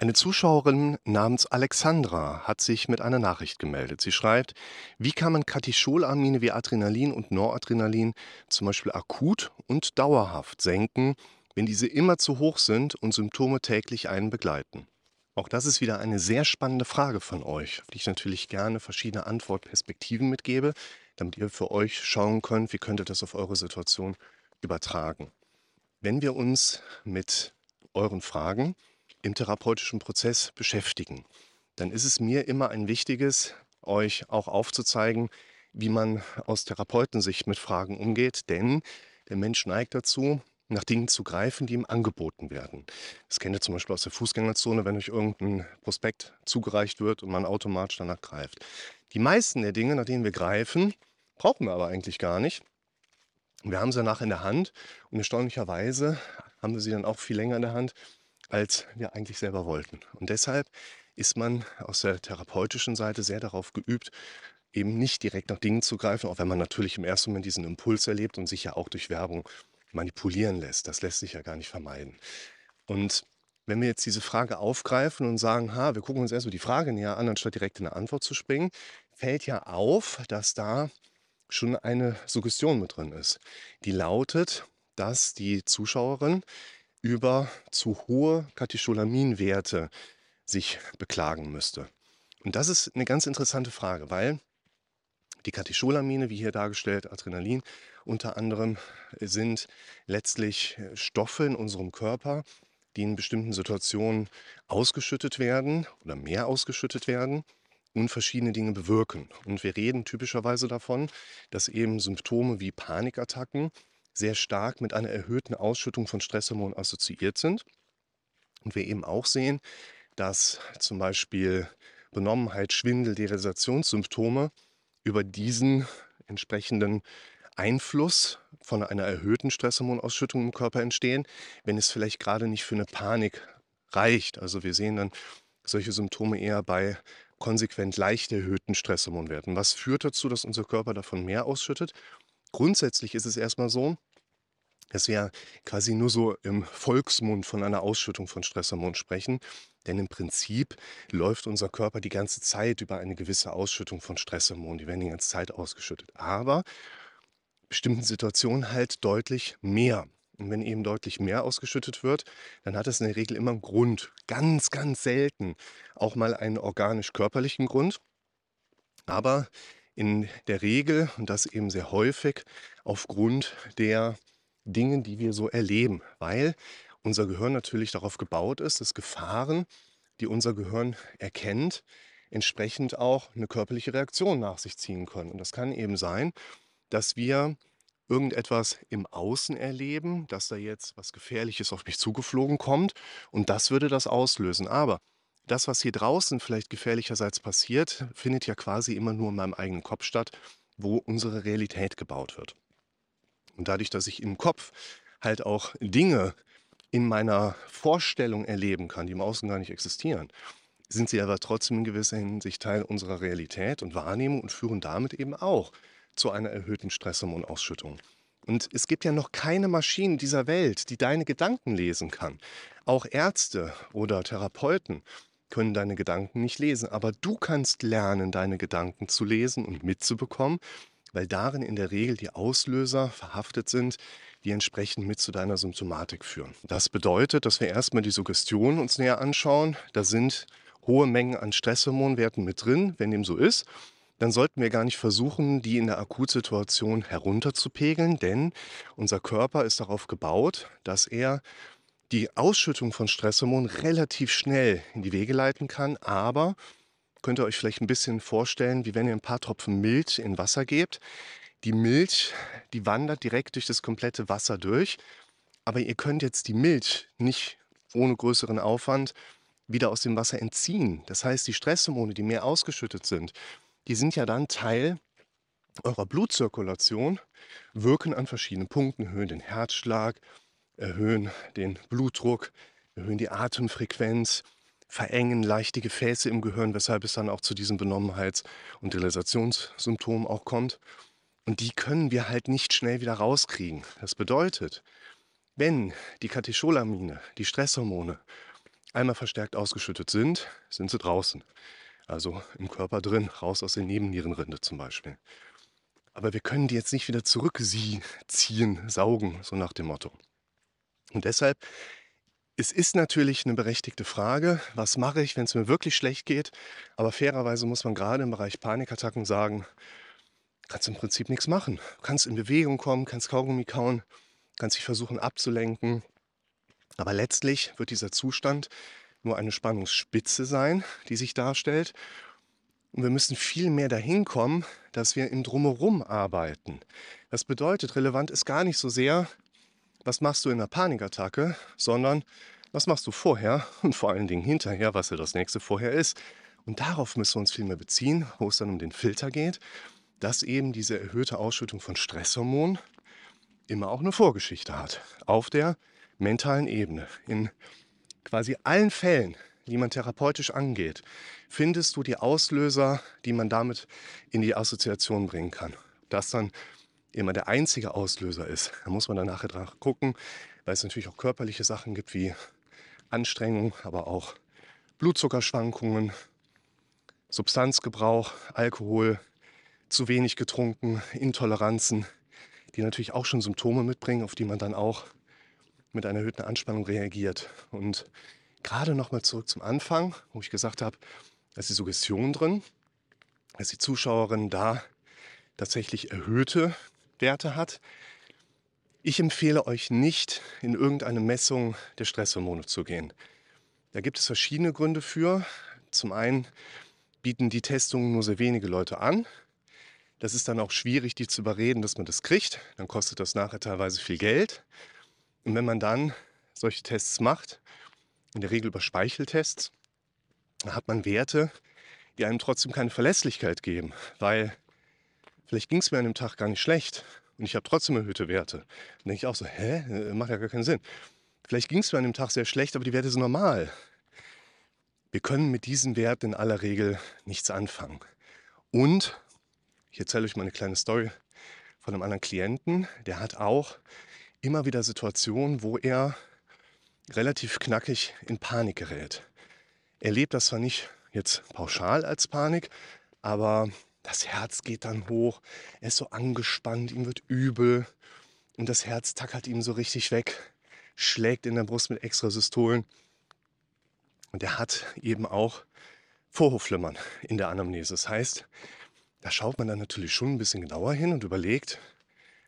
Eine Zuschauerin namens Alexandra hat sich mit einer Nachricht gemeldet. Sie schreibt, wie kann man Katecholamine wie Adrenalin und Noradrenalin zum Beispiel akut und dauerhaft senken, wenn diese immer zu hoch sind und Symptome täglich einen begleiten? Auch das ist wieder eine sehr spannende Frage von euch, auf die ich natürlich gerne verschiedene Antwortperspektiven mitgebe, damit ihr für euch schauen könnt, wie könnt ihr das auf eure Situation übertragen. Wenn wir uns mit euren Fragen im therapeutischen Prozess beschäftigen, dann ist es mir immer ein wichtiges, euch auch aufzuzeigen, wie man aus Therapeutensicht mit Fragen umgeht, denn der Mensch neigt dazu, nach Dingen zu greifen, die ihm angeboten werden. Das kennt ihr zum Beispiel aus der Fußgängerzone, wenn euch irgendein Prospekt zugereicht wird und man automatisch danach greift. Die meisten der Dinge, nach denen wir greifen, brauchen wir aber eigentlich gar nicht. Wir haben sie danach in der Hand und erstaunlicherweise haben wir sie dann auch viel länger in der Hand, als wir eigentlich selber wollten. Und deshalb ist man aus der therapeutischen Seite sehr darauf geübt, eben nicht direkt nach Dingen zu greifen, auch wenn man natürlich im ersten Moment diesen Impuls erlebt und sich ja auch durch Werbung manipulieren lässt. Das lässt sich ja gar nicht vermeiden. Und wenn wir jetzt diese Frage aufgreifen und sagen, ha, wir gucken uns erstmal die Frage näher an, anstatt direkt in eine Antwort zu springen, fällt ja auf, dass da schon eine Suggestion mit drin ist. Die lautet, dass die Zuschauerin über zu hohe Katecholaminwerte sich beklagen müsste. Und das ist eine ganz interessante Frage, weil die Katecholamine, wie hier dargestellt, Adrenalin unter anderem, sind letztlich Stoffe in unserem Körper, die in bestimmten Situationen ausgeschüttet werden oder mehr ausgeschüttet werden und verschiedene Dinge bewirken. Und wir reden typischerweise davon, dass eben Symptome wie Panikattacken sehr stark mit einer erhöhten Ausschüttung von Stresshormonen assoziiert sind. Und wir eben auch sehen, dass zum Beispiel Benommenheit, Schwindel, Derealisationssymptome über diesen entsprechenden Einfluss von einer erhöhten Stresshormonausschüttung im Körper entstehen, wenn es vielleicht gerade nicht für eine Panik reicht. Also wir sehen dann solche Symptome eher bei konsequent leicht erhöhten Stresshormonwerten. Was führt dazu, dass unser Körper davon mehr ausschüttet? Grundsätzlich ist es erstmal so, dass wir quasi nur so im Volksmund von einer Ausschüttung von Stresshormonen sprechen. Denn im Prinzip läuft unser Körper die ganze Zeit über eine gewisse Ausschüttung von Stresshormonen. Die werden die ganze Zeit ausgeschüttet. Aber bestimmten Situationen halt deutlich mehr. Und wenn eben deutlich mehr ausgeschüttet wird, dann hat es in der Regel immer einen Grund. Ganz, ganz selten auch mal einen organisch-körperlichen Grund. Aber in der Regel, und das eben sehr häufig, aufgrund der Dinge, die wir so erleben, weil unser Gehirn natürlich darauf gebaut ist, dass Gefahren, die unser Gehirn erkennt, entsprechend auch eine körperliche Reaktion nach sich ziehen können. Und das kann eben sein, dass wir irgendetwas im Außen erleben, dass da jetzt was Gefährliches auf mich zugeflogen kommt und das würde das auslösen. Aber das, was hier draußen vielleicht gefährlicherseits passiert, findet ja quasi immer nur in meinem eigenen Kopf statt, wo unsere Realität gebaut wird. Und dadurch, dass ich im Kopf halt auch Dinge in meiner Vorstellung erleben kann, die im Außen gar nicht existieren, sind sie aber trotzdem in gewisser Hinsicht Teil unserer Realität und Wahrnehmung und führen damit eben auch zu einer erhöhten Stresshormonausschüttung. Und es gibt ja noch keine Maschine dieser Welt, die deine Gedanken lesen kann. Auch Ärzte oder Therapeuten können deine Gedanken nicht lesen, aber du kannst lernen, deine Gedanken zu lesen und mitzubekommen, weil darin in der Regel die Auslöser verhaftet sind, die entsprechend mit zu deiner Symptomatik führen. Das bedeutet, dass wir erstmal die Suggestion uns näher anschauen. Da sind hohe Mengen an Stresshormonwerten mit drin. Wenn dem so ist, dann sollten wir gar nicht versuchen, die in der Akutsituation herunterzupegeln, denn unser Körper ist darauf gebaut, dass er die Ausschüttung von Stresshormonen relativ schnell in die Wege leiten kann, aber könnt ihr euch vielleicht ein bisschen vorstellen, wie wenn ihr ein paar Tropfen Milch in Wasser gebt. Die Milch, die wandert direkt durch das komplette Wasser durch, aber ihr könnt jetzt die Milch nicht ohne größeren Aufwand wieder aus dem Wasser entziehen. Das heißt, die Stresshormone, die mehr ausgeschüttet sind, die sind ja dann Teil eurer Blutzirkulation, wirken an verschiedenen Punkten, erhöhen den Herzschlag, erhöhen den Blutdruck, erhöhen die Atemfrequenz, verengen leicht die Gefäße im Gehirn, weshalb es dann auch zu diesen Benommenheits- und Realisationssymptomen auch kommt. Und die können wir halt nicht schnell wieder rauskriegen. Das bedeutet, wenn die Katecholamine, die Stresshormone, einmal verstärkt ausgeschüttet sind, sind sie draußen. Also im Körper drin, raus aus der Nebennierenrinde zum Beispiel. Aber wir können die jetzt nicht wieder zurückziehen, saugen, so nach dem Motto. Und deshalb, es ist natürlich eine berechtigte Frage, was mache ich, wenn es mir wirklich schlecht geht. Aber fairerweise muss man gerade im Bereich Panikattacken sagen, kannst im Prinzip nichts machen. Du kannst in Bewegung kommen, kannst Kaugummi kauen, kannst dich versuchen abzulenken. Aber letztlich wird dieser Zustand nur eine Spannungsspitze sein, die sich darstellt. Und wir müssen viel mehr dahin kommen, dass wir im Drumherum arbeiten. Das bedeutet, relevant ist gar nicht so sehr, was machst du in einer Panikattacke, sondern was machst du vorher und vor allen Dingen hinterher, was ja das nächste vorher ist. Und darauf müssen wir uns viel mehr beziehen, wo es dann um den Filter geht, dass eben diese erhöhte Ausschüttung von Stresshormonen immer auch eine Vorgeschichte hat. Auf der mentalen Ebene. In quasi allen Fällen, die man therapeutisch angeht, findest du die Auslöser, die man damit in die Assoziation bringen kann. Das dann immer der einzige Auslöser ist. Da muss man dann nachher gucken, weil es natürlich auch körperliche Sachen gibt wie Anstrengung, aber auch Blutzuckerschwankungen, Substanzgebrauch, Alkohol, zu wenig getrunken, Intoleranzen, die natürlich auch schon Symptome mitbringen, auf die man dann auch mit einer erhöhten Anspannung reagiert. Und gerade nochmal zurück zum Anfang, wo ich gesagt habe, da ist die Suggestion drin, dass die Zuschauerin da tatsächlich erhöhte Werte hat. Ich empfehle euch nicht, in irgendeine Messung der Stresshormone zu gehen. Da gibt es verschiedene Gründe für. Zum einen bieten die Testungen nur sehr wenige Leute an. Das ist dann auch schwierig, die zu überreden, dass man das kriegt. Dann kostet das nachher teilweise viel Geld. Und wenn man dann solche Tests macht, in der Regel über Speicheltests, dann hat man Werte, die einem trotzdem keine Verlässlichkeit geben, weil vielleicht ging es mir an dem Tag gar nicht schlecht und ich habe trotzdem erhöhte Werte. Dann denke ich auch so, hä, äh, macht ja gar keinen Sinn. Vielleicht ging es mir an dem Tag sehr schlecht, aber die Werte sind normal. Wir können mit diesen Werten in aller Regel nichts anfangen. Und ich erzähle euch mal eine kleine Story von einem anderen Klienten, der hat auch immer wieder Situationen, wo er relativ knackig in Panik gerät. Er lebt das zwar nicht jetzt pauschal als Panik, aber das Herz geht dann hoch, er ist so angespannt, ihm wird übel und das Herz tackert ihm so richtig weg, schlägt in der Brust mit Extrasystolen. Und er hat eben auch Vorhofflimmern in der Anamnese. Das heißt, da schaut man dann natürlich schon ein bisschen genauer hin und überlegt,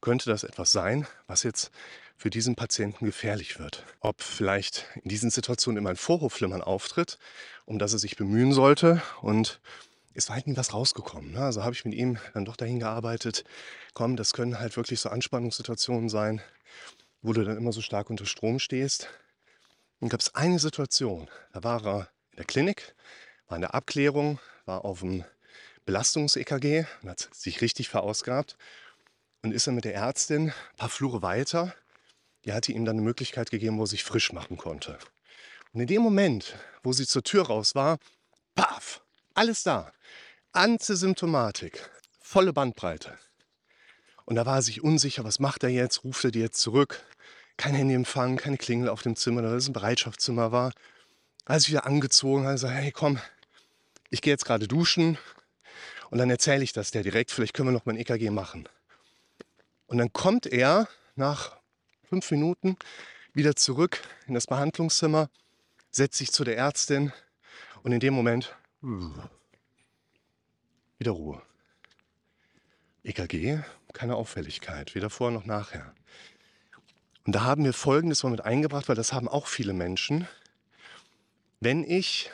könnte das etwas sein, was jetzt für diesen Patienten gefährlich wird. Ob vielleicht in diesen Situationen immer ein Vorhofflimmern auftritt, um das er sich bemühen sollte. Und ist weit nie was rausgekommen. Ne? Also habe ich mit ihm dann doch dahin gearbeitet, komm, das können halt wirklich so Anspannungssituationen sein, wo du dann immer so stark unter Strom stehst. Und gab es eine Situation, da war er in der Klinik, war in der Abklärung, war auf dem Belastungs-EKG und hat sich richtig verausgabt und ist dann mit der Ärztin ein paar Flure weiter. Die hatte ihm dann eine Möglichkeit gegeben, wo er sich frisch machen konnte. Und in dem Moment, wo sie zur Tür raus war, paf, alles da. Antisymptomatik, volle Bandbreite. Und da war er sich unsicher, was macht er jetzt? Ruft er die jetzt zurück? Kein Handyempfang, keine Klingel auf dem Zimmer, da es ein Bereitschaftszimmer war. Als ich wieder angezogen habe, gesagt, hey komm, ich gehe jetzt gerade duschen und dann erzähle ich das der direkt, vielleicht können wir noch mal ein EKG machen. Und dann kommt er nach fünf Minuten wieder zurück in das Behandlungszimmer, setzt sich zu der Ärztin und in dem Moment wieder Ruhe. EKG, keine Auffälligkeit, weder vorher noch nachher. Und da haben wir Folgendes mal mit eingebracht, weil das haben auch viele Menschen. Wenn ich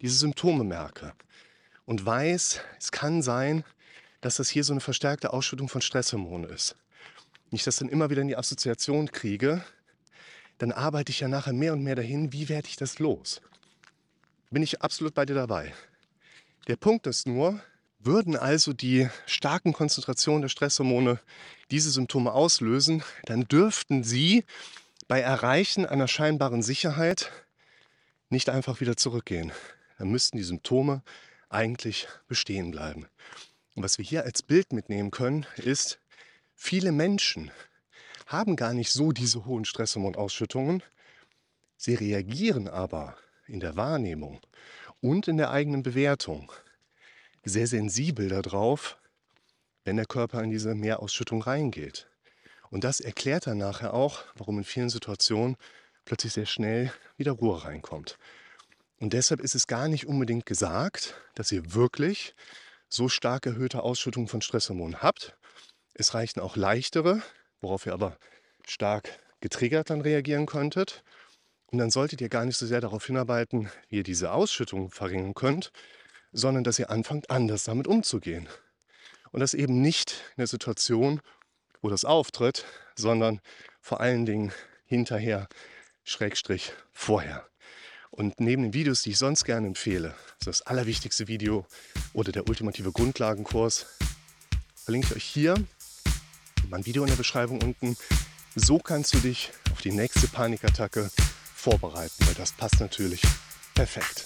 diese Symptome merke und weiß, es kann sein, dass das hier so eine verstärkte Ausschüttung von Stresshormonen ist, ich das dann immer wieder in die Assoziation kriege, dann arbeite ich ja nachher mehr und mehr dahin, wie werde ich das los? Bin ich absolut bei dir dabei. Der Punkt ist nur, würden also die starken Konzentrationen der Stresshormone diese Symptome auslösen, dann dürften sie bei Erreichen einer scheinbaren Sicherheit nicht einfach wieder zurückgehen. Dann müssten die Symptome eigentlich bestehen bleiben. Und was wir hier als Bild mitnehmen können, ist, Viele Menschen haben gar nicht so diese hohen Stresshormonausschüttungen. Sie reagieren aber in der Wahrnehmung und in der eigenen Bewertung sehr sensibel darauf, wenn der Körper in diese Mehrausschüttung reingeht. Und das erklärt dann nachher auch, warum in vielen Situationen plötzlich sehr schnell wieder Ruhe reinkommt. Und deshalb ist es gar nicht unbedingt gesagt, dass ihr wirklich so stark erhöhte Ausschüttung von Stresshormonen habt. Es reichen auch leichtere, worauf ihr aber stark getriggert dann reagieren könntet. Und dann solltet ihr gar nicht so sehr darauf hinarbeiten, wie ihr diese Ausschüttung verringern könnt, sondern dass ihr anfangt, anders damit umzugehen. Und das eben nicht in der Situation, wo das auftritt, sondern vor allen Dingen hinterher, Schrägstrich vorher. Und neben den Videos, die ich sonst gerne empfehle, also das allerwichtigste Video oder der ultimative Grundlagenkurs, verlinke ich euch hier mein Video in der Beschreibung unten. So kannst du dich auf die nächste Panikattacke vorbereiten, weil das passt natürlich perfekt.